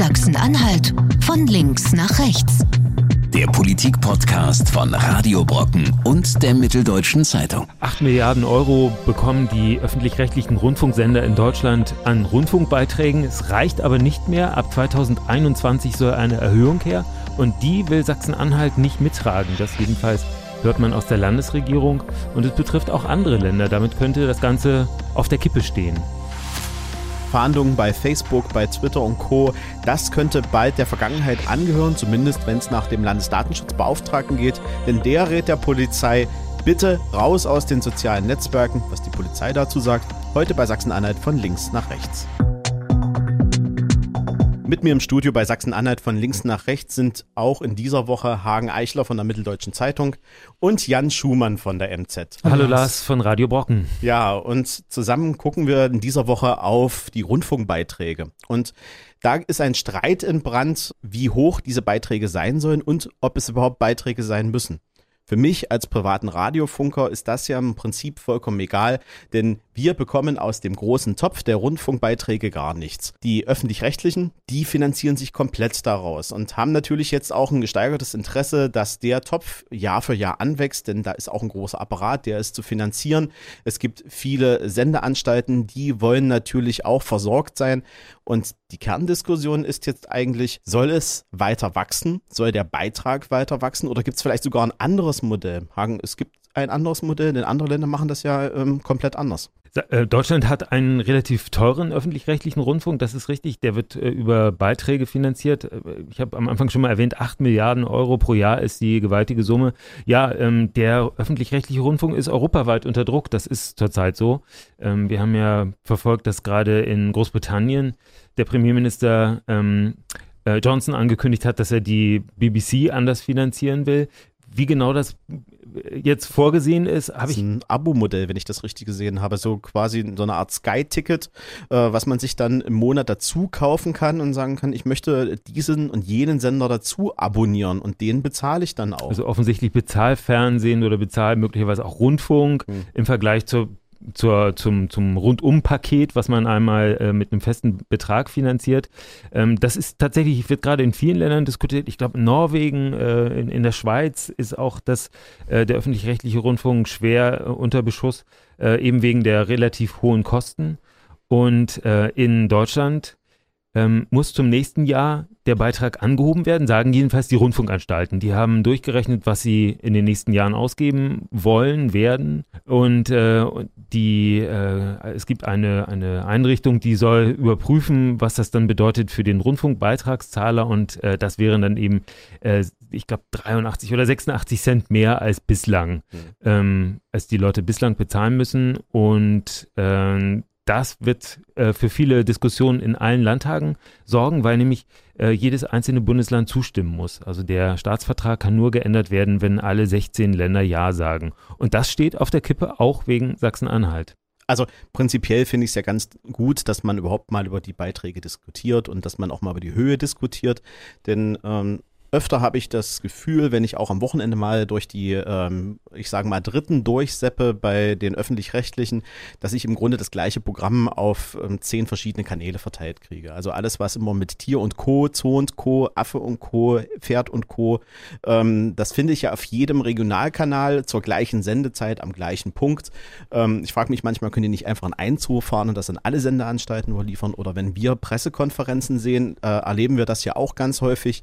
Sachsen-Anhalt von links nach rechts. Der Politik-Podcast von Radio Brocken und der Mitteldeutschen Zeitung. 8 Milliarden Euro bekommen die öffentlich-rechtlichen Rundfunksender in Deutschland an Rundfunkbeiträgen. Es reicht aber nicht mehr. Ab 2021 soll eine Erhöhung her und die will Sachsen-Anhalt nicht mittragen. Das jedenfalls hört man aus der Landesregierung und es betrifft auch andere Länder. Damit könnte das Ganze auf der Kippe stehen. Fahndungen bei Facebook, bei Twitter und Co. Das könnte bald der Vergangenheit angehören, zumindest wenn es nach dem Landesdatenschutzbeauftragten geht. Denn der rät der Polizei, bitte raus aus den sozialen Netzwerken, was die Polizei dazu sagt. Heute bei Sachsen-Anhalt von links nach rechts. Mit mir im Studio bei Sachsen-Anhalt von links nach rechts sind auch in dieser Woche Hagen Eichler von der Mitteldeutschen Zeitung und Jan Schumann von der MZ. Hallo Lars von Radio Brocken. Ja, und zusammen gucken wir in dieser Woche auf die Rundfunkbeiträge. Und da ist ein Streit in Brand, wie hoch diese Beiträge sein sollen und ob es überhaupt Beiträge sein müssen. Für mich als privaten Radiofunker ist das ja im Prinzip vollkommen egal, denn wir bekommen aus dem großen Topf der Rundfunkbeiträge gar nichts. Die öffentlich-rechtlichen, die finanzieren sich komplett daraus und haben natürlich jetzt auch ein gesteigertes Interesse, dass der Topf Jahr für Jahr anwächst, denn da ist auch ein großer Apparat, der ist zu finanzieren. Es gibt viele Sendeanstalten, die wollen natürlich auch versorgt sein und die Kerndiskussion ist jetzt eigentlich, soll es weiter wachsen? Soll der Beitrag weiter wachsen? Oder gibt es vielleicht sogar ein anderes Modell? Hagen, es gibt ein anderes Modell, denn andere Länder machen das ja ähm, komplett anders. Äh, Deutschland hat einen relativ teuren öffentlich-rechtlichen Rundfunk, das ist richtig. Der wird äh, über Beiträge finanziert. Äh, ich habe am Anfang schon mal erwähnt, 8 Milliarden Euro pro Jahr ist die gewaltige Summe. Ja, ähm, der öffentlich-rechtliche Rundfunk ist europaweit unter Druck. Das ist zurzeit so. Ähm, wir haben ja verfolgt, dass gerade in Großbritannien der Premierminister ähm, äh, Johnson angekündigt hat, dass er die BBC anders finanzieren will. Wie genau das jetzt vorgesehen ist, habe ich. ein Abo-Modell, wenn ich das richtig gesehen habe. So quasi so eine Art Sky-Ticket, äh, was man sich dann im Monat dazu kaufen kann und sagen kann, ich möchte diesen und jenen Sender dazu abonnieren und den bezahle ich dann auch. Also offensichtlich Bezahlfernsehen oder bezahl möglicherweise auch Rundfunk hm. im Vergleich zur zur, zum, zum Rundum-Paket, was man einmal äh, mit einem festen Betrag finanziert. Ähm, das ist tatsächlich, wird gerade in vielen Ländern diskutiert. Ich glaube, in Norwegen, äh, in, in der Schweiz ist auch das, äh, der öffentlich-rechtliche Rundfunk schwer äh, unter Beschuss, äh, eben wegen der relativ hohen Kosten. Und äh, in Deutschland ähm, muss zum nächsten Jahr der Beitrag angehoben werden, sagen jedenfalls die Rundfunkanstalten. Die haben durchgerechnet, was sie in den nächsten Jahren ausgeben wollen, werden. Und äh, die, äh, es gibt eine, eine Einrichtung, die soll überprüfen, was das dann bedeutet für den Rundfunkbeitragszahler. Und äh, das wären dann eben, äh, ich glaube, 83 oder 86 Cent mehr als bislang, mhm. ähm, als die Leute bislang bezahlen müssen. Und äh, das wird äh, für viele Diskussionen in allen Landtagen sorgen, weil nämlich äh, jedes einzelne Bundesland zustimmen muss. Also der Staatsvertrag kann nur geändert werden, wenn alle 16 Länder Ja sagen. Und das steht auf der Kippe auch wegen Sachsen-Anhalt. Also prinzipiell finde ich es ja ganz gut, dass man überhaupt mal über die Beiträge diskutiert und dass man auch mal über die Höhe diskutiert. Denn ähm, öfter habe ich das Gefühl, wenn ich auch am Wochenende mal durch die, ähm, ich sage mal, dritten durchseppe bei den öffentlich-rechtlichen, dass ich im Grunde das gleiche Programm auf ähm, zehn verschiedene Kanäle verteilt kriege. Also alles, was immer mit Tier und Co., Zoo und Co., Affe und Co., Pferd und Co., ähm, das finde ich ja auf jedem Regionalkanal zur gleichen Sendezeit am gleichen Punkt. Ähm, ich frage mich manchmal, können die nicht einfach ein Zoo fahren und das an alle Sendeanstalten überliefern? Oder wenn wir Pressekonferenzen sehen, äh, erleben wir das ja auch ganz häufig.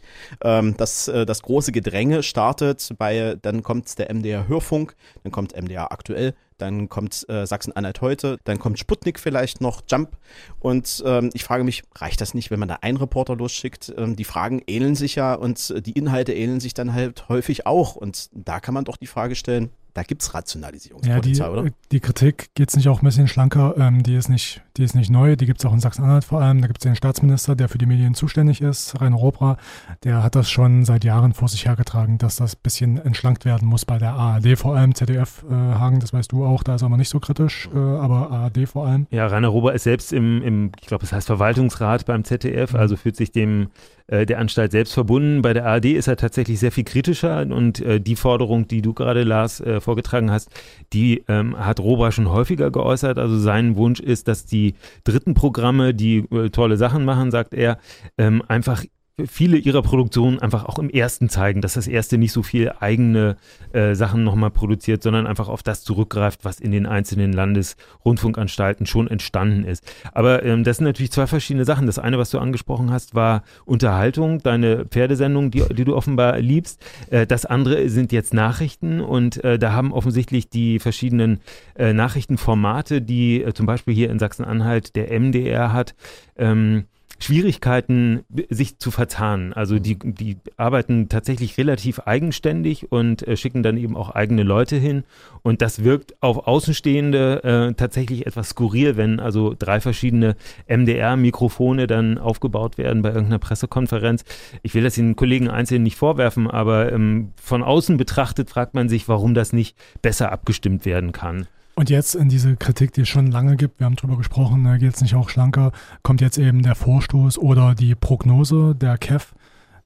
Dass äh, das große Gedränge startet. Bei, dann kommt der MDR Hörfunk, dann kommt MDR aktuell, dann kommt äh, Sachsen-Anhalt heute, dann kommt Sputnik vielleicht noch, Jump. Und ähm, ich frage mich, reicht das nicht, wenn man da einen Reporter losschickt? Ähm, die Fragen ähneln sich ja und die Inhalte ähneln sich dann halt häufig auch. Und da kann man doch die Frage stellen, da gibt es Rationalisierungspotenzial, ja, die, oder? Die Kritik geht es nicht auch ein bisschen schlanker, ähm, die, ist nicht, die ist nicht neu, die gibt es auch in Sachsen-Anhalt vor allem. Da gibt es den Staatsminister, der für die Medien zuständig ist, Rainer Robra, der hat das schon seit Jahren vor sich hergetragen, dass das ein bisschen entschlankt werden muss bei der ARD, vor allem ZDF, äh, Hagen, das weißt du auch, da ist er aber nicht so kritisch, äh, aber ARD vor allem. Ja, Rainer Robra ist selbst im, im ich glaube, es heißt Verwaltungsrat beim ZDF, mhm. also fühlt sich dem äh, der Anstalt selbst verbunden. Bei der ARD ist er tatsächlich sehr viel kritischer und äh, die Forderung, die du gerade, Lars, äh, vorgetragen hast, die ähm, hat Robra schon häufiger geäußert. Also sein Wunsch ist, dass die dritten Programme, die äh, tolle Sachen machen, sagt er, ähm, einfach viele ihrer Produktionen einfach auch im ersten zeigen, dass das erste nicht so viel eigene äh, Sachen nochmal produziert, sondern einfach auf das zurückgreift, was in den einzelnen Landesrundfunkanstalten schon entstanden ist. Aber ähm, das sind natürlich zwei verschiedene Sachen. Das eine, was du angesprochen hast, war Unterhaltung, deine Pferdesendung, die, die du offenbar liebst. Äh, das andere sind jetzt Nachrichten und äh, da haben offensichtlich die verschiedenen äh, Nachrichtenformate, die äh, zum Beispiel hier in Sachsen-Anhalt der MDR hat, ähm, Schwierigkeiten, sich zu verzahnen. Also die, die arbeiten tatsächlich relativ eigenständig und äh, schicken dann eben auch eigene Leute hin. Und das wirkt auf Außenstehende äh, tatsächlich etwas skurril, wenn also drei verschiedene MDR-Mikrofone dann aufgebaut werden bei irgendeiner Pressekonferenz. Ich will das den Kollegen einzeln nicht vorwerfen, aber ähm, von außen betrachtet fragt man sich, warum das nicht besser abgestimmt werden kann. Und jetzt in diese Kritik, die es schon lange gibt, wir haben drüber gesprochen, da geht es nicht auch schlanker, kommt jetzt eben der Vorstoß oder die Prognose der KEF,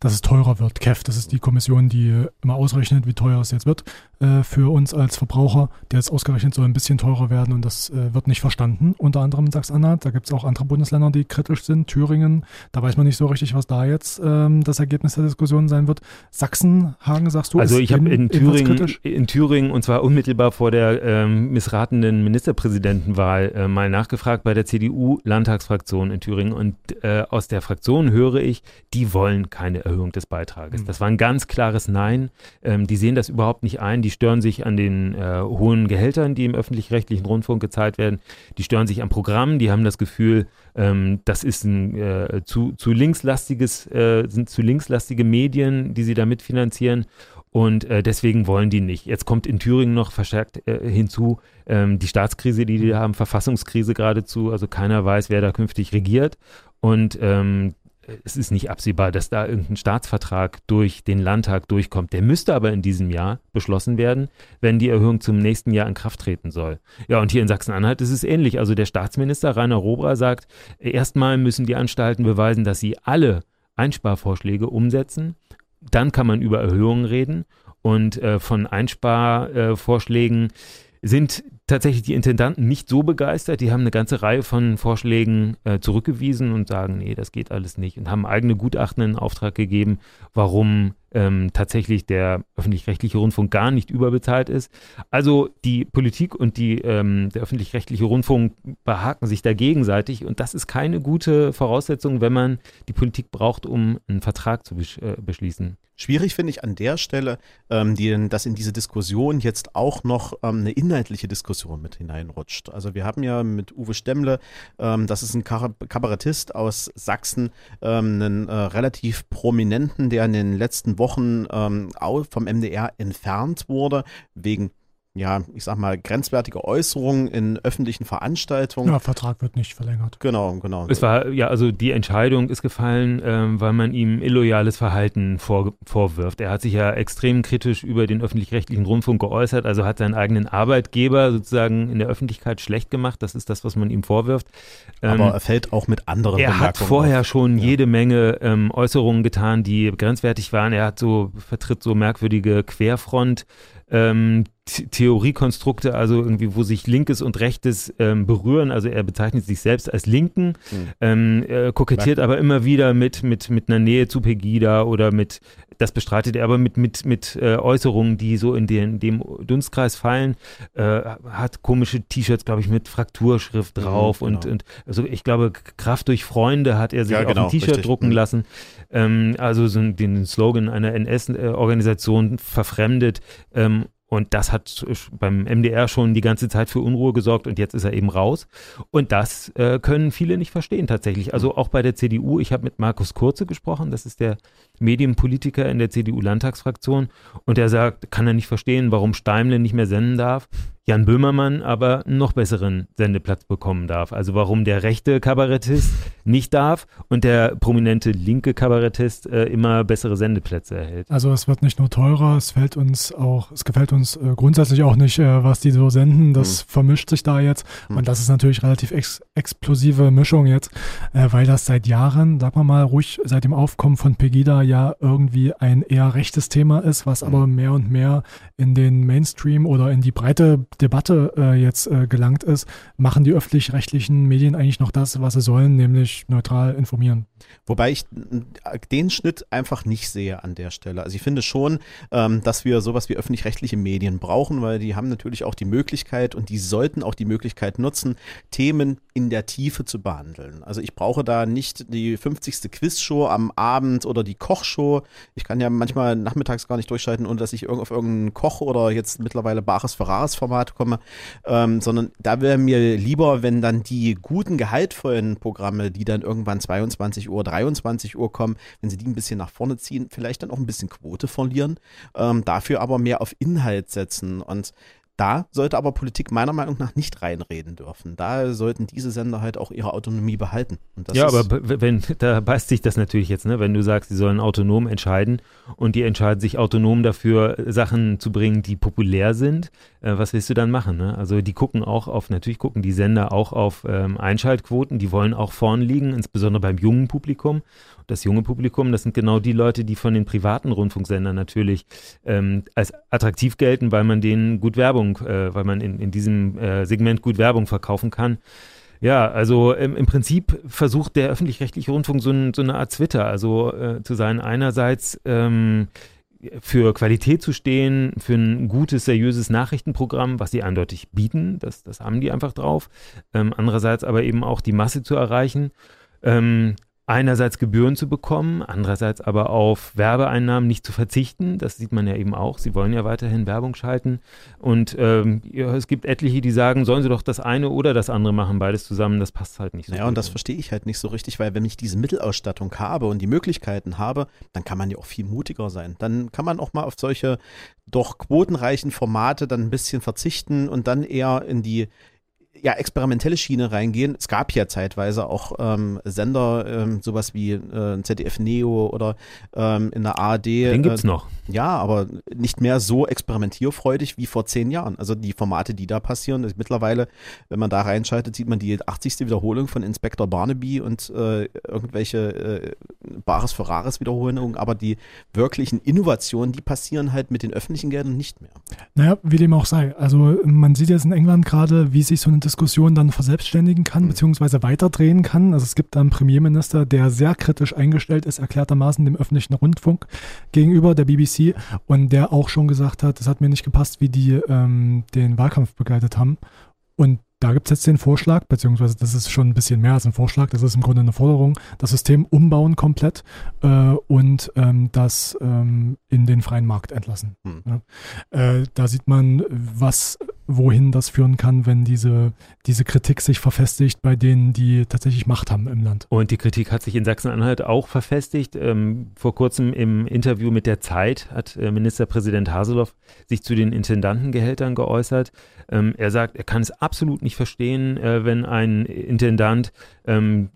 dass es teurer wird. KEF, das ist die Kommission, die immer ausrechnet, wie teuer es jetzt wird äh, für uns als Verbraucher. Der jetzt ausgerechnet soll ein bisschen teurer werden und das äh, wird nicht verstanden, unter anderem in Sachsen-Anhalt. Da gibt es auch andere Bundesländer, die kritisch sind. Thüringen, da weiß man nicht so richtig, was da jetzt ähm, das Ergebnis der Diskussion sein wird. Sachsen, Hagen, sagst du, Also ich habe in Thüringen, in Thüringen und zwar unmittelbar vor der ähm, missratenen Ministerpräsidentenwahl äh, mal nachgefragt bei der CDU-Landtagsfraktion in Thüringen und äh, aus der Fraktion höre ich, die wollen keine Erhöhung des Beitrages. Mhm. Das war ein ganz klares Nein. Ähm, die sehen das überhaupt nicht ein. Die stören sich an den äh, hohen Gehältern, die im öffentlich-rechtlichen Rundfunk gezahlt werden. Die stören sich am Programm. Die haben das Gefühl, ähm, das ist ein äh, zu, zu linkslastiges, äh, sind zu linkslastige Medien, die sie da mitfinanzieren. Und äh, deswegen wollen die nicht. Jetzt kommt in Thüringen noch verstärkt äh, hinzu ähm, die Staatskrise, die die haben, Verfassungskrise geradezu. Also keiner weiß, wer da künftig regiert. Und ähm, es ist nicht absehbar, dass da irgendein Staatsvertrag durch den Landtag durchkommt. Der müsste aber in diesem Jahr beschlossen werden, wenn die Erhöhung zum nächsten Jahr in Kraft treten soll. Ja, und hier in Sachsen-Anhalt ist es ähnlich. Also der Staatsminister Rainer Robra sagt, erstmal müssen die Anstalten beweisen, dass sie alle Einsparvorschläge umsetzen. Dann kann man über Erhöhungen reden. Und äh, von Einsparvorschlägen äh, sind tatsächlich die Intendanten nicht so begeistert. Die haben eine ganze Reihe von Vorschlägen äh, zurückgewiesen und sagen, nee, das geht alles nicht und haben eigene Gutachten in Auftrag gegeben, warum ähm, tatsächlich der öffentlich-rechtliche Rundfunk gar nicht überbezahlt ist. Also die Politik und die, ähm, der öffentlich-rechtliche Rundfunk behaken sich da gegenseitig und das ist keine gute Voraussetzung, wenn man die Politik braucht, um einen Vertrag zu besch äh, beschließen. Schwierig finde ich an der Stelle, ähm, die, dass in diese Diskussion jetzt auch noch ähm, eine inhaltliche Diskussion mit hineinrutscht. Also wir haben ja mit Uwe Stemmle, ähm, das ist ein Kabarettist aus Sachsen, ähm, einen äh, relativ prominenten, der in den letzten Wochen ähm, vom MDR entfernt wurde, wegen ja, ich sag mal, grenzwertige Äußerungen in öffentlichen Veranstaltungen. Ja, Vertrag wird nicht verlängert. Genau, genau. Es war, ja, also die Entscheidung ist gefallen, ähm, weil man ihm illoyales Verhalten vor, vorwirft. Er hat sich ja extrem kritisch über den öffentlich-rechtlichen Rundfunk geäußert, also hat seinen eigenen Arbeitgeber sozusagen in der Öffentlichkeit schlecht gemacht. Das ist das, was man ihm vorwirft. Ähm, Aber er fällt auch mit anderen Er hat vorher auf. schon ja. jede Menge ähm, Äußerungen getan, die grenzwertig waren. Er hat so, vertritt so merkwürdige Querfront ähm, Theoriekonstrukte, also irgendwie, wo sich Linkes und Rechtes ähm, berühren. Also er bezeichnet sich selbst als Linken, mhm. ähm, er kokettiert ja. aber immer wieder mit, mit, mit einer Nähe zu Pegida oder mit, das bestreitet er aber mit, mit, mit äh, Äußerungen, die so in den, dem Dunstkreis fallen, äh, hat komische T-Shirts, glaube ich, mit Frakturschrift mhm, drauf mhm, genau. und, und also ich glaube, Kraft durch Freunde hat er sich ja, genau, auf ein T-Shirt drucken mhm. lassen. Ähm, also so den Slogan einer NS-Organisation verfremdet. Ähm, und das hat beim MDR schon die ganze Zeit für Unruhe gesorgt und jetzt ist er eben raus. Und das äh, können viele nicht verstehen tatsächlich. Also auch bei der CDU, ich habe mit Markus Kurze gesprochen, das ist der Medienpolitiker in der CDU-Landtagsfraktion und der sagt, kann er nicht verstehen, warum Steimle nicht mehr senden darf. Jan Böhmermann aber einen noch besseren Sendeplatz bekommen darf. Also warum der rechte Kabarettist nicht darf und der prominente linke Kabarettist äh, immer bessere Sendeplätze erhält. Also es wird nicht nur teurer, es fällt uns auch, es gefällt uns äh, grundsätzlich auch nicht, äh, was die so senden. Das mhm. vermischt sich da jetzt mhm. und das ist natürlich relativ ex explosive Mischung jetzt, äh, weil das seit Jahren, sagen wir mal ruhig, seit dem Aufkommen von Pegida ja irgendwie ein eher rechtes Thema ist, was mhm. aber mehr und mehr in den Mainstream oder in die breite Debatte äh, jetzt äh, gelangt ist, machen die öffentlich-rechtlichen Medien eigentlich noch das, was sie sollen, nämlich neutral informieren. Wobei ich den Schnitt einfach nicht sehe an der Stelle. Also ich finde schon, ähm, dass wir sowas wie öffentlich-rechtliche Medien brauchen, weil die haben natürlich auch die Möglichkeit und die sollten auch die Möglichkeit nutzen, Themen in der Tiefe zu behandeln. Also ich brauche da nicht die 50. Quizshow am Abend oder die Kochshow. Ich kann ja manchmal nachmittags gar nicht durchschalten, ohne dass ich auf irgendeinen Koch oder jetzt mittlerweile Bares Ferraris Format komme, ähm, sondern da wäre mir lieber, wenn dann die guten, gehaltvollen Programme, die dann irgendwann 22 Uhr, 23 Uhr kommen, wenn sie die ein bisschen nach vorne ziehen, vielleicht dann auch ein bisschen Quote verlieren, ähm, dafür aber mehr auf Inhalt setzen. Und da sollte aber Politik meiner Meinung nach nicht reinreden dürfen. Da sollten diese Sender halt auch ihre Autonomie behalten. ja, aber wenn, da beißt sich das natürlich jetzt, ne? wenn du sagst, sie sollen autonom entscheiden und die entscheiden sich autonom dafür, Sachen zu bringen, die populär sind, äh, was willst du dann machen? Ne? Also die gucken auch auf, natürlich gucken die Sender auch auf ähm, Einschaltquoten, die wollen auch vorn liegen, insbesondere beim jungen Publikum das junge Publikum, das sind genau die Leute, die von den privaten Rundfunksendern natürlich ähm, als attraktiv gelten, weil man denen gut Werbung, äh, weil man in, in diesem äh, Segment gut Werbung verkaufen kann. Ja, also ähm, im Prinzip versucht der öffentlich-rechtliche Rundfunk so, ein, so, eine Art Twitter, also äh, zu sein, einerseits ähm, für Qualität zu stehen, für ein gutes, seriöses Nachrichtenprogramm, was sie eindeutig bieten, das, das haben die einfach drauf. Ähm, andererseits aber eben auch die Masse zu erreichen. Ähm, einerseits Gebühren zu bekommen, andererseits aber auf Werbeeinnahmen nicht zu verzichten. Das sieht man ja eben auch. Sie wollen ja weiterhin Werbung schalten. Und ähm, ja, es gibt etliche, die sagen, sollen sie doch das eine oder das andere machen, beides zusammen. Das passt halt nicht so. Ja, und das verstehe ich halt nicht so richtig, weil wenn ich diese Mittelausstattung habe und die Möglichkeiten habe, dann kann man ja auch viel mutiger sein. Dann kann man auch mal auf solche doch quotenreichen Formate dann ein bisschen verzichten und dann eher in die ja, experimentelle Schiene reingehen. Es gab ja zeitweise auch ähm, Sender, ähm, sowas wie äh, ZDF Neo oder ähm, in der ARD. Den gibt's äh, noch. Ja, aber nicht mehr so experimentierfreudig wie vor zehn Jahren. Also die Formate, die da passieren, mittlerweile, wenn man da reinschaltet, sieht man die 80. Wiederholung von Inspector Barnaby und äh, irgendwelche äh, Bares Ferraris Wiederholungen, aber die wirklichen Innovationen, die passieren halt mit den öffentlichen Geldern nicht mehr. Naja, wie dem auch sei. Also man sieht jetzt in England gerade, wie sich so eine Diskussion dann verselbstständigen kann, mhm. beziehungsweise weiterdrehen kann. Also es gibt einen Premierminister, der sehr kritisch eingestellt ist, erklärtermaßen dem öffentlichen Rundfunk gegenüber der BBC und der auch schon gesagt hat, es hat mir nicht gepasst, wie die ähm, den Wahlkampf begleitet haben. Und da gibt es jetzt den Vorschlag, beziehungsweise das ist schon ein bisschen mehr als ein Vorschlag, das ist im Grunde eine Forderung, das System umbauen komplett äh, und ähm, das ähm, in den freien Markt entlassen. Hm. Ja. Äh, da sieht man, was wohin das führen kann, wenn diese, diese Kritik sich verfestigt bei denen, die tatsächlich Macht haben im Land. Und die Kritik hat sich in Sachsen-Anhalt auch verfestigt. Ähm, vor kurzem im Interview mit der Zeit hat äh, Ministerpräsident Haseloff sich zu den Intendantengehältern geäußert. Ähm, er sagt, er kann es absolut nicht verstehen, äh, wenn ein Intendant ähm,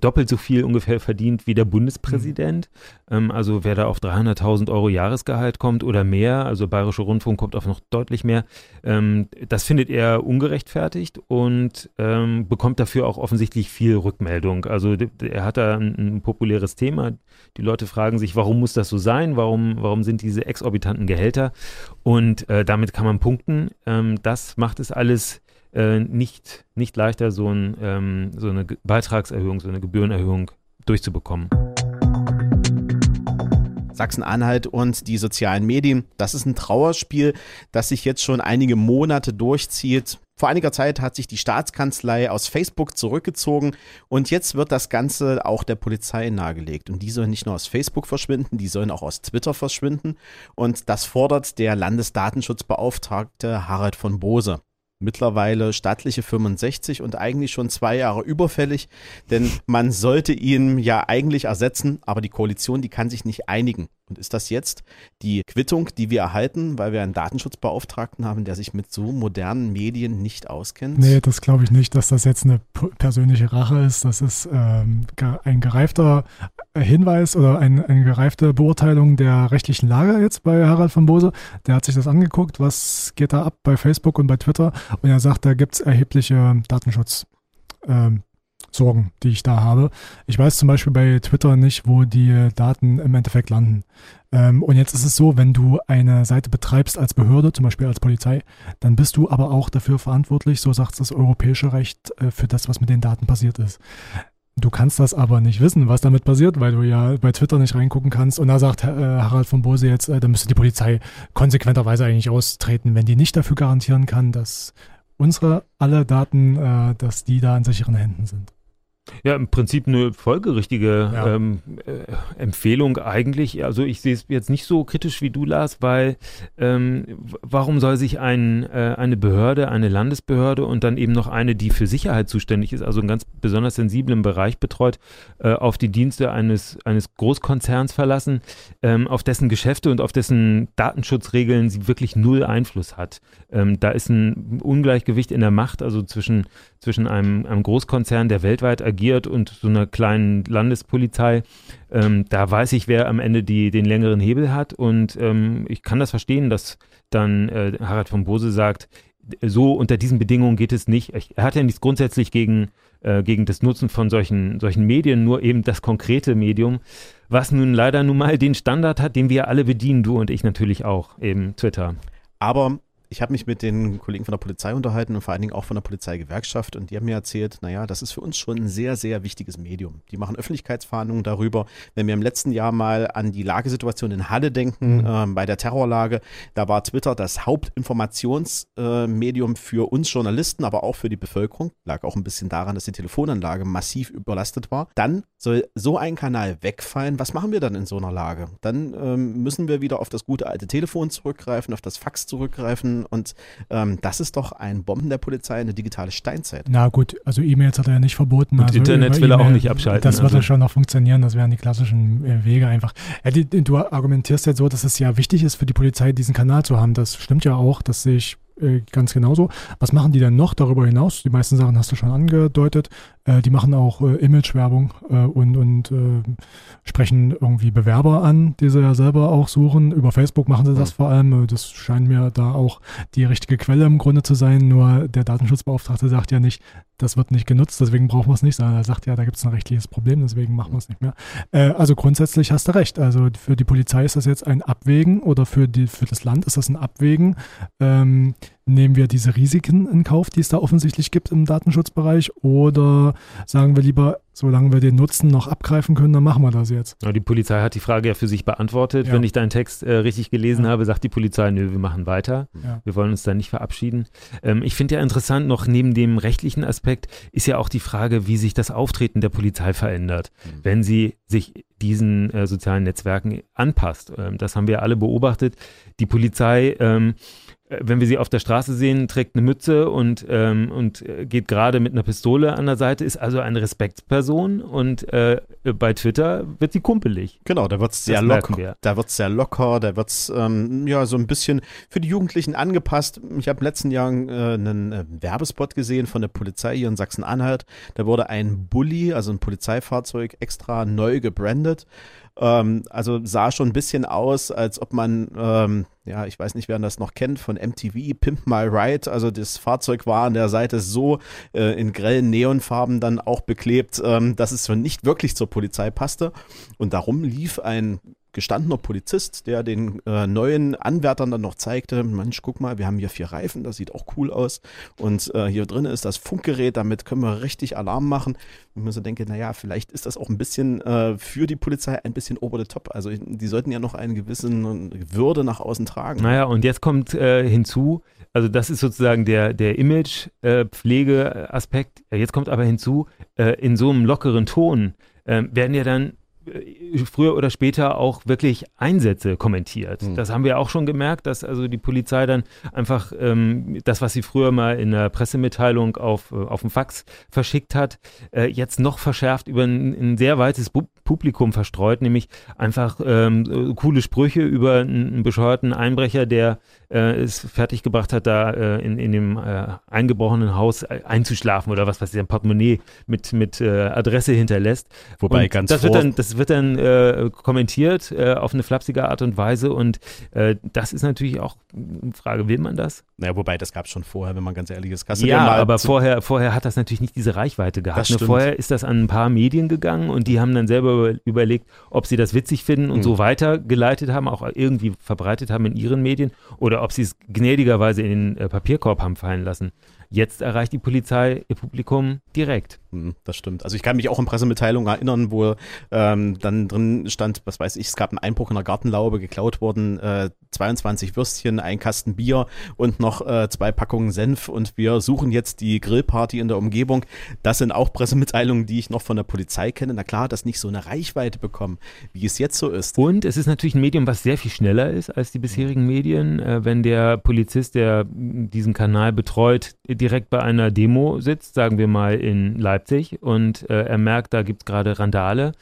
doppelt so viel ungefähr verdient wie der Bundespräsident. Mhm. Ähm, also wer da auf 300.000 Euro Jahresgehalt kommt oder mehr, also Bayerischer Rundfunk kommt auf noch deutlich mehr, ähm, das findet er ungerechtfertigt und ähm, bekommt dafür auch offensichtlich viel Rückmeldung. Also er hat da ein, ein, populäres Thema. Die Leute fragen sich, warum muss das so sein? Warum, warum sind diese exorbitanten Gehälter? Und äh, damit kann man punkten. Ähm, das macht es alles äh, nicht, nicht leichter, so, ein, ähm, so eine Beitragserhöhung, so eine Gebührenerhöhung durchzubekommen. Sachsen-Anhalt und die sozialen Medien. Das ist ein Trauerspiel, das sich jetzt schon einige Monate durchzieht. Vor einiger Zeit hat sich die Staatskanzlei aus Facebook zurückgezogen und jetzt wird das Ganze auch der Polizei nahegelegt. Und die sollen nicht nur aus Facebook verschwinden, die sollen auch aus Twitter verschwinden. Und das fordert der Landesdatenschutzbeauftragte Harald von Bose. Mittlerweile stattliche 65 und eigentlich schon zwei Jahre überfällig, denn man sollte ihn ja eigentlich ersetzen, aber die Koalition, die kann sich nicht einigen. Und ist das jetzt die Quittung, die wir erhalten, weil wir einen Datenschutzbeauftragten haben, der sich mit so modernen Medien nicht auskennt? Nee, das glaube ich nicht, dass das jetzt eine persönliche Rache ist. Das ist ähm, ein gereifter Hinweis oder ein, eine gereifte Beurteilung der rechtlichen Lage jetzt bei Harald von Bose. Der hat sich das angeguckt, was geht da ab bei Facebook und bei Twitter und er sagt, da gibt es erhebliche Datenschutz. Ähm, Sorgen, die ich da habe. Ich weiß zum Beispiel bei Twitter nicht, wo die Daten im Endeffekt landen. Ähm, und jetzt ist es so, wenn du eine Seite betreibst als Behörde, zum Beispiel als Polizei, dann bist du aber auch dafür verantwortlich, so sagt das europäische Recht, äh, für das, was mit den Daten passiert ist. Du kannst das aber nicht wissen, was damit passiert, weil du ja bei Twitter nicht reingucken kannst. Und da sagt äh, Harald von Bose jetzt, äh, da müsste die Polizei konsequenterweise eigentlich austreten, wenn die nicht dafür garantieren kann, dass unsere alle Daten, äh, dass die da in sicheren Händen sind. Ja, im Prinzip eine folgerichtige ja. ähm, äh, Empfehlung eigentlich. Also ich sehe es jetzt nicht so kritisch wie du, Lars, weil ähm, warum soll sich ein, äh, eine Behörde, eine Landesbehörde und dann eben noch eine, die für Sicherheit zuständig ist, also einen ganz besonders sensiblen Bereich betreut, äh, auf die Dienste eines, eines Großkonzerns verlassen, ähm, auf dessen Geschäfte und auf dessen Datenschutzregeln sie wirklich null Einfluss hat. Ähm, da ist ein Ungleichgewicht in der Macht, also zwischen, zwischen einem, einem Großkonzern, der weltweit agiert und so einer kleinen Landespolizei. Ähm, da weiß ich, wer am Ende die, den längeren Hebel hat. Und ähm, ich kann das verstehen, dass dann äh, Harald von Bose sagt, so unter diesen Bedingungen geht es nicht. Er hat ja nichts grundsätzlich gegen, äh, gegen das Nutzen von solchen, solchen Medien, nur eben das konkrete Medium, was nun leider nun mal den Standard hat, den wir alle bedienen, du und ich natürlich auch, eben Twitter. Aber ich habe mich mit den Kollegen von der Polizei unterhalten und vor allen Dingen auch von der Polizeigewerkschaft und die haben mir erzählt, naja, das ist für uns schon ein sehr, sehr wichtiges Medium. Die machen Öffentlichkeitsfahndungen darüber. Wenn wir im letzten Jahr mal an die Lagesituation in Halle denken, mhm. äh, bei der Terrorlage, da war Twitter das Hauptinformationsmedium äh, für uns Journalisten, aber auch für die Bevölkerung. Lag auch ein bisschen daran, dass die Telefonanlage massiv überlastet war. Dann soll so ein Kanal wegfallen. Was machen wir dann in so einer Lage? Dann ähm, müssen wir wieder auf das gute alte Telefon zurückgreifen, auf das Fax zurückgreifen und ähm, das ist doch ein Bomben der Polizei, eine digitale Steinzeit. Na gut, also E-Mails hat er ja nicht verboten. Und also Internet will er auch nicht abschalten. Das würde also. schon noch funktionieren, das wären die klassischen äh, Wege einfach. Ja, die, du argumentierst jetzt so, dass es ja wichtig ist für die Polizei, diesen Kanal zu haben. Das stimmt ja auch, das sehe ich äh, ganz genauso. Was machen die denn noch darüber hinaus? Die meisten Sachen hast du schon angedeutet. Äh, die machen auch äh, Imagewerbung äh, und, und äh, sprechen irgendwie Bewerber an, die sie ja selber auch suchen. Über Facebook machen sie das ja. vor allem. Äh, das scheint mir da auch die richtige Quelle im Grunde zu sein. Nur der Datenschutzbeauftragte sagt ja nicht, das wird nicht genutzt, deswegen brauchen wir es nicht, sondern er sagt ja, da gibt es ein rechtliches Problem, deswegen machen wir es nicht mehr. Äh, also grundsätzlich hast du recht. Also für die Polizei ist das jetzt ein Abwägen oder für, die, für das Land ist das ein Abwägen. Ähm, nehmen wir diese Risiken in Kauf, die es da offensichtlich gibt im Datenschutzbereich oder sagen wir lieber, solange wir den Nutzen noch abgreifen können, dann machen wir das jetzt. Ja, die Polizei hat die Frage ja für sich beantwortet. Ja. Wenn ich deinen Text äh, richtig gelesen ja. habe, sagt die Polizei, nö, wir machen weiter. Ja. Wir wollen uns da nicht verabschieden. Ähm, ich finde ja interessant, noch neben dem rechtlichen Aspekt ist ja auch die Frage, wie sich das Auftreten der Polizei verändert, mhm. wenn sie sich diesen äh, sozialen Netzwerken anpasst. Ähm, das haben wir alle beobachtet. Die Polizei ähm, äh, wenn wir sie auf der Straße sehen, trägt eine Mütze und, ähm, und äh, geht gerade mit einer Pistole an der Seite, ist also eine Respektsperson und äh, bei Twitter wird sie kumpelig. Genau, da wird es sehr locker. Da wird sehr locker, da wird es ähm, ja so ein bisschen für die Jugendlichen angepasst. Ich habe im letzten Jahr äh, einen äh, Werbespot gesehen von der Polizei hier in Sachsen-Anhalt. Da wurde ein Bulli, also ein Polizeifahrzeug, extra neu gebrandet. Ähm, also sah schon ein bisschen aus, als ob man, ähm, ja, ich weiß nicht, wer das noch kennt, von MTV, Pimp My Ride. Also das Fahrzeug war an der Seite so äh, in grellen Neonfarben dann auch beklebt, ähm, dass es schon nicht wirklich zur Polizei passte. Und darum lief ein gestandener Polizist, der den äh, neuen Anwärtern dann noch zeigte, Mensch, guck mal, wir haben hier vier Reifen, das sieht auch cool aus. Und äh, hier drin ist das Funkgerät, damit können wir richtig Alarm machen. Und man so denke, naja, vielleicht ist das auch ein bisschen äh, für die Polizei ein bisschen over the top. Also die sollten ja noch einen gewissen Würde nach außen tragen. Naja, und jetzt kommt äh, hinzu, also das ist sozusagen der, der Image-Pflege-Aspekt. Jetzt kommt aber hinzu, äh, in so einem lockeren Ton äh, werden ja dann äh, früher oder später auch wirklich Einsätze kommentiert. Mhm. Das haben wir auch schon gemerkt, dass also die Polizei dann einfach ähm, das, was sie früher mal in der Pressemitteilung auf, äh, auf dem Fax verschickt hat, äh, jetzt noch verschärft über ein, ein sehr weites Bu Publikum verstreut, nämlich einfach ähm, coole Sprüche über einen bescheuerten Einbrecher, der äh, es fertiggebracht hat, da äh, in, in dem äh, eingebrochenen Haus einzuschlafen oder was weiß ich, ein Portemonnaie mit, mit Adresse hinterlässt. Wobei und ganz das wird dann, das wird dann äh, kommentiert äh, auf eine flapsige Art und Weise und äh, das ist natürlich auch eine Frage, will man das? Naja, wobei das gab es schon vorher, wenn man ganz ehrlich ist. ja, aber vorher, vorher hat das natürlich nicht diese Reichweite gehabt. Ne? Vorher ist das an ein paar Medien gegangen und die haben dann selber überlegt, ob sie das witzig finden und mhm. so weitergeleitet haben, auch irgendwie verbreitet haben in ihren Medien oder ob sie es gnädigerweise in den äh, Papierkorb haben fallen lassen. Jetzt erreicht die Polizei ihr Publikum direkt. Hm, das stimmt. Also ich kann mich auch in Pressemitteilungen erinnern, wo ähm, dann drin stand, was weiß ich, es gab einen Einbruch in der Gartenlaube, geklaut worden, äh, 22 Würstchen, ein Kasten Bier und noch äh, zwei Packungen Senf und wir suchen jetzt die Grillparty in der Umgebung. Das sind auch Pressemitteilungen, die ich noch von der Polizei kenne. Na klar, das nicht so eine Reichweite bekommen, wie es jetzt so ist. Und es ist natürlich ein Medium, was sehr viel schneller ist als die bisherigen Medien. Äh, wenn der Polizist, der diesen Kanal betreut, direkt bei einer Demo sitzt, sagen wir mal in Leipzig, und äh, er merkt, da gibt es gerade Randale.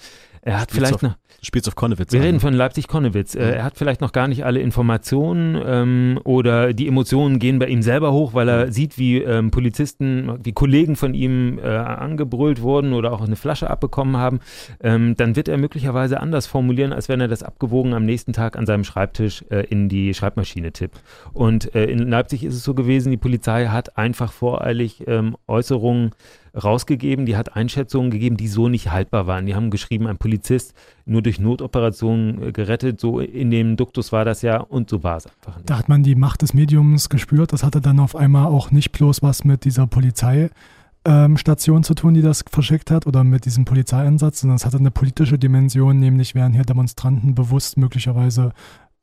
Er hat Spielst vielleicht noch. Spielst auf Konnewitz. Wir an. reden von Leipzig-Konnewitz. Mhm. Er hat vielleicht noch gar nicht alle Informationen ähm, oder die Emotionen gehen bei ihm selber hoch, weil er mhm. sieht, wie ähm, Polizisten, wie Kollegen von ihm äh, angebrüllt wurden oder auch eine Flasche abbekommen haben. Ähm, dann wird er möglicherweise anders formulieren, als wenn er das abgewogen am nächsten Tag an seinem Schreibtisch äh, in die Schreibmaschine tippt. Und äh, in Leipzig ist es so gewesen, die Polizei hat einfach voreilig ähm, Äußerungen rausgegeben, die hat Einschätzungen gegeben, die so nicht haltbar waren. Die haben geschrieben, ein Polizist nur durch Notoperationen äh, gerettet, so in dem Duktus war das ja und so war es einfach nicht. Da hat man die Macht des Mediums gespürt, das hatte dann auf einmal auch nicht bloß was mit dieser Polizei ähm, zu tun, die das verschickt hat oder mit diesem Polizeieinsatz, sondern es hatte eine politische Dimension, nämlich werden hier Demonstranten bewusst möglicherweise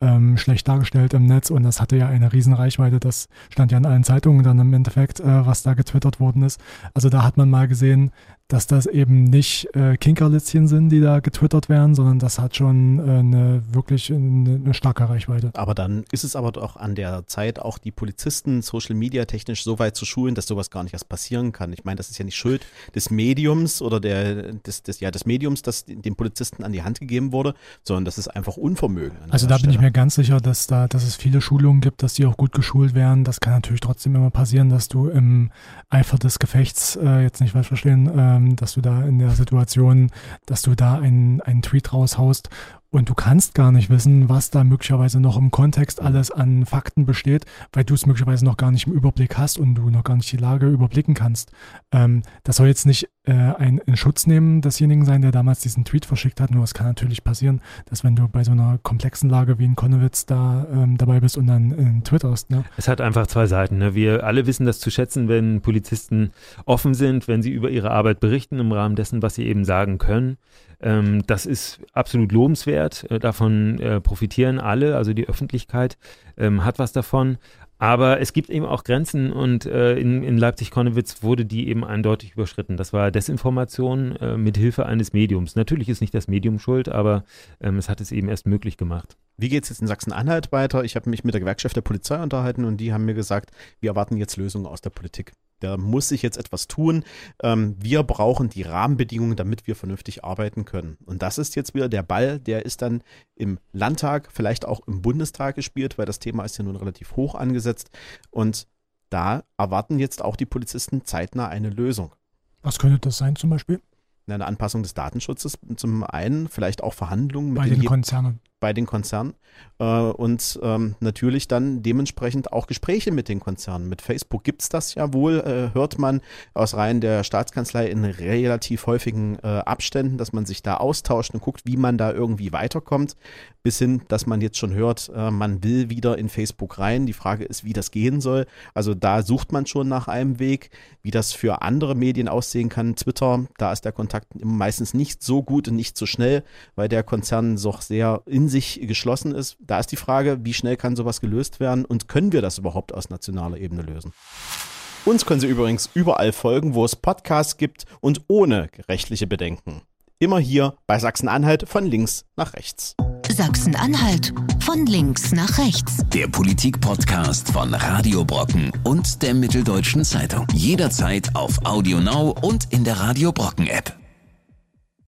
ähm, schlecht dargestellt im Netz und das hatte ja eine riesen Reichweite. Das stand ja in allen Zeitungen dann im Endeffekt, äh, was da getwittert worden ist. Also da hat man mal gesehen, dass das eben nicht äh, Kinkerlitzchen sind, die da getwittert werden, sondern das hat schon äh, eine wirklich eine, eine, starke Reichweite. Aber dann ist es aber doch an der Zeit, auch die Polizisten Social Media technisch so weit zu schulen, dass sowas gar nicht erst passieren kann. Ich meine, das ist ja nicht Schuld des Mediums oder der, des, des, ja, des Mediums, das dem Polizisten an die Hand gegeben wurde, sondern das ist einfach Unvermögen. Also da Stelle. bin ich mir ganz sicher, dass da, dass es viele Schulungen gibt, dass die auch gut geschult werden. Das kann natürlich trotzdem immer passieren, dass du im Eifer des Gefechts, äh, jetzt nicht falsch verstehen, äh, ähm, dass du da in der Situation, dass du da einen, einen Tweet raushaust und du kannst gar nicht wissen, was da möglicherweise noch im Kontext alles an Fakten besteht, weil du es möglicherweise noch gar nicht im Überblick hast und du noch gar nicht die Lage überblicken kannst. Ähm, das soll jetzt nicht äh, ein in Schutz nehmen desjenigen sein, der damals diesen Tweet verschickt hat. Nur es kann natürlich passieren, dass wenn du bei so einer komplexen Lage wie in Konnewitz da ähm, dabei bist und dann äh, twitterst. Ne? Es hat einfach zwei Seiten. Ne? Wir alle wissen das zu schätzen, wenn Polizisten offen sind, wenn sie über ihre Arbeit berichten im Rahmen dessen, was sie eben sagen können. Ähm, das ist absolut lobenswert. Äh, davon äh, profitieren alle, also die Öffentlichkeit ähm, hat was davon. Aber es gibt eben auch Grenzen und äh, in, in Leipzig-Konnewitz wurde die eben eindeutig überschritten. Das war Desinformation äh, mit Hilfe eines Mediums. Natürlich ist nicht das Medium schuld, aber ähm, es hat es eben erst möglich gemacht. Wie geht es jetzt in Sachsen-Anhalt weiter? Ich habe mich mit der Gewerkschaft der Polizei unterhalten und die haben mir gesagt, wir erwarten jetzt Lösungen aus der Politik. Da muss sich jetzt etwas tun. Ähm, wir brauchen die Rahmenbedingungen, damit wir vernünftig arbeiten können. Und das ist jetzt wieder der Ball, der ist dann im Landtag, vielleicht auch im Bundestag gespielt, weil das Thema ist ja nun relativ hoch angesetzt. Und da erwarten jetzt auch die Polizisten zeitnah eine Lösung. Was könnte das sein zum Beispiel? Eine Anpassung des Datenschutzes zum einen, vielleicht auch Verhandlungen mit Bei den, den Konzernen bei den Konzernen äh, und ähm, natürlich dann dementsprechend auch Gespräche mit den Konzernen. Mit Facebook gibt es das ja wohl, äh, hört man aus Reihen der Staatskanzlei in relativ häufigen äh, Abständen, dass man sich da austauscht und guckt, wie man da irgendwie weiterkommt, bis hin, dass man jetzt schon hört, äh, man will wieder in Facebook rein. Die Frage ist, wie das gehen soll. Also da sucht man schon nach einem Weg, wie das für andere Medien aussehen kann. Twitter, da ist der Kontakt meistens nicht so gut und nicht so schnell, weil der Konzern doch sehr in sich geschlossen ist. Da ist die Frage, wie schnell kann sowas gelöst werden und können wir das überhaupt aus nationaler Ebene lösen? Uns können Sie übrigens überall folgen, wo es Podcasts gibt und ohne rechtliche Bedenken. Immer hier bei Sachsen-Anhalt von links nach rechts. Sachsen-Anhalt von links nach rechts. Der Politik-Podcast von Radio Brocken und der Mitteldeutschen Zeitung. Jederzeit auf Audio Now und in der Radio Brocken App.